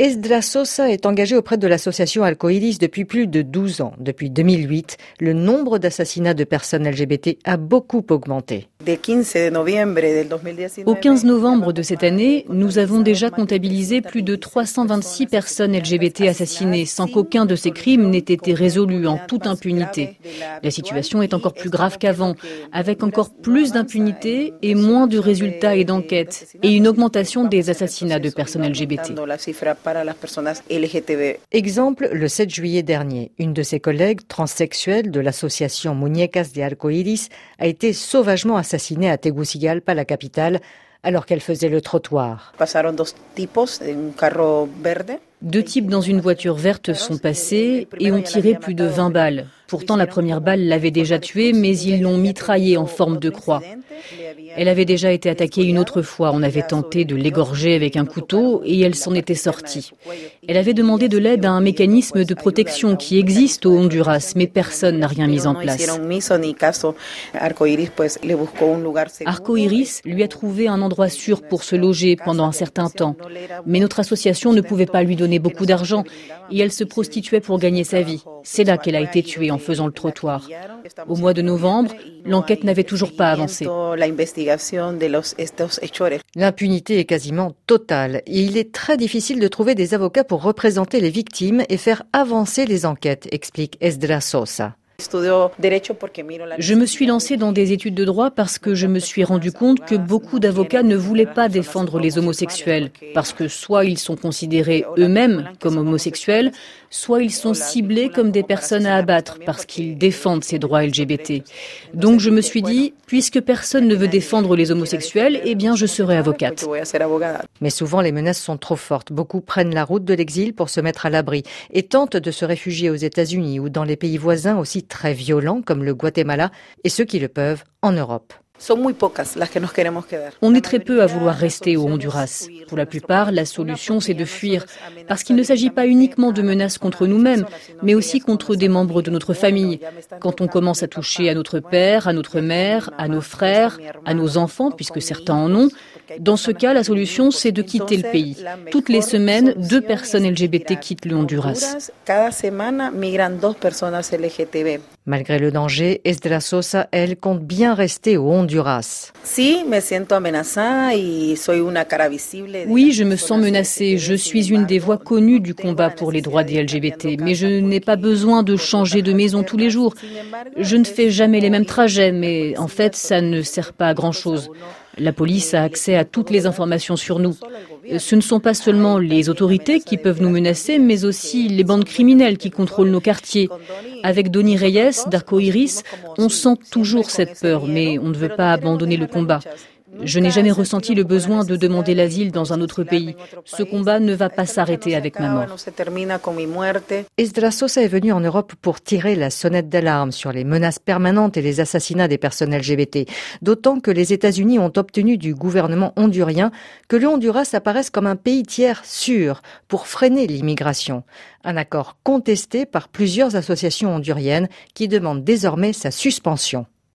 Esdra Sosa est engagé auprès de l'association Alcoiris depuis plus de 12 ans. Depuis 2008, le nombre d'assassinats de personnes LGBT a beaucoup augmenté. Au 15 novembre de cette année, nous avons déjà comptabilisé plus de 326 personnes LGBT assassinées sans qu'aucun de ces crimes n'ait été résolu en toute impunité. La situation est encore plus grave qu'avant, avec encore plus d'impunité et moins de résultats et d'enquêtes, et une augmentation des assassinats de personnes LGBT. Exemple, le 7 juillet dernier, une de ses collègues transsexuelles de l'association Muñecas de Arcoiris a été sauvagement assassinée à Tegucigalpa, la capitale, alors qu'elle faisait le trottoir. Deux types dans une voiture verte sont passés et ont tiré plus de 20 balles. Pourtant, la première balle l'avait déjà tuée, mais ils l'ont mitraillée en forme de croix. Elle avait déjà été attaquée une autre fois. On avait tenté de l'égorger avec un couteau et elle s'en était sortie. Elle avait demandé de l'aide à un mécanisme de protection qui existe au Honduras, mais personne n'a rien mis en place. Arco Iris lui a trouvé un endroit sûr pour se loger pendant un certain temps. Mais notre association ne pouvait pas lui donner beaucoup d'argent et elle se prostituait pour gagner sa vie. C'est là qu'elle a été tuée en faisant le trottoir. Au mois de novembre, l'enquête n'avait toujours pas avancé. L'impunité est quasiment totale et il est très difficile de trouver des avocats pour représenter les victimes et faire avancer les enquêtes, explique Esdra Sosa. Je me suis lancée dans des études de droit parce que je me suis rendu compte que beaucoup d'avocats ne voulaient pas défendre les homosexuels, parce que soit ils sont considérés eux-mêmes comme homosexuels, soit ils sont ciblés comme des personnes à abattre parce qu'ils défendent ces droits LGBT. Donc je me suis dit, puisque personne ne veut défendre les homosexuels, eh bien je serai avocate. Mais souvent les menaces sont trop fortes. Beaucoup prennent la route de l'exil pour se mettre à l'abri et tentent de se réfugier aux États-Unis ou dans les pays voisins aussi très violents comme le Guatemala et ceux qui le peuvent en Europe. On est très peu à vouloir rester au Honduras. Pour la plupart, la solution, c'est de fuir, parce qu'il ne s'agit pas uniquement de menaces contre nous-mêmes, mais aussi contre des membres de notre famille. Quand on commence à toucher à notre père, à notre mère, à nos frères, à nos enfants, puisque certains en ont, dans ce cas, la solution, c'est de quitter le pays. Toutes les semaines, deux personnes LGBT quittent le Honduras. Malgré le danger, Esdra Sosa, elle, compte bien rester au Honduras. Oui, je me sens menacée. Je suis une des voix connues du combat pour les droits des LGBT, mais je n'ai pas besoin de changer de maison tous les jours. Je ne fais jamais les mêmes trajets, mais en fait, ça ne sert pas à grand-chose. La police a accès à toutes les informations sur nous. Ce ne sont pas seulement les autorités qui peuvent nous menacer, mais aussi les bandes criminelles qui contrôlent nos quartiers. Avec Donny Reyes d'Arco Iris, on sent toujours cette peur, mais on ne veut pas abandonner le combat. Je n'ai jamais ressenti le besoin de demander l'asile dans un autre pays. Ce combat ne va pas s'arrêter avec ma mort. Esdra Sosa est venu en Europe pour tirer la sonnette d'alarme sur les menaces permanentes et les assassinats des personnes LGBT. D'autant que les États-Unis ont obtenu du gouvernement hondurien que le Honduras apparaisse comme un pays tiers sûr pour freiner l'immigration. Un accord contesté par plusieurs associations honduriennes qui demandent désormais sa suspension.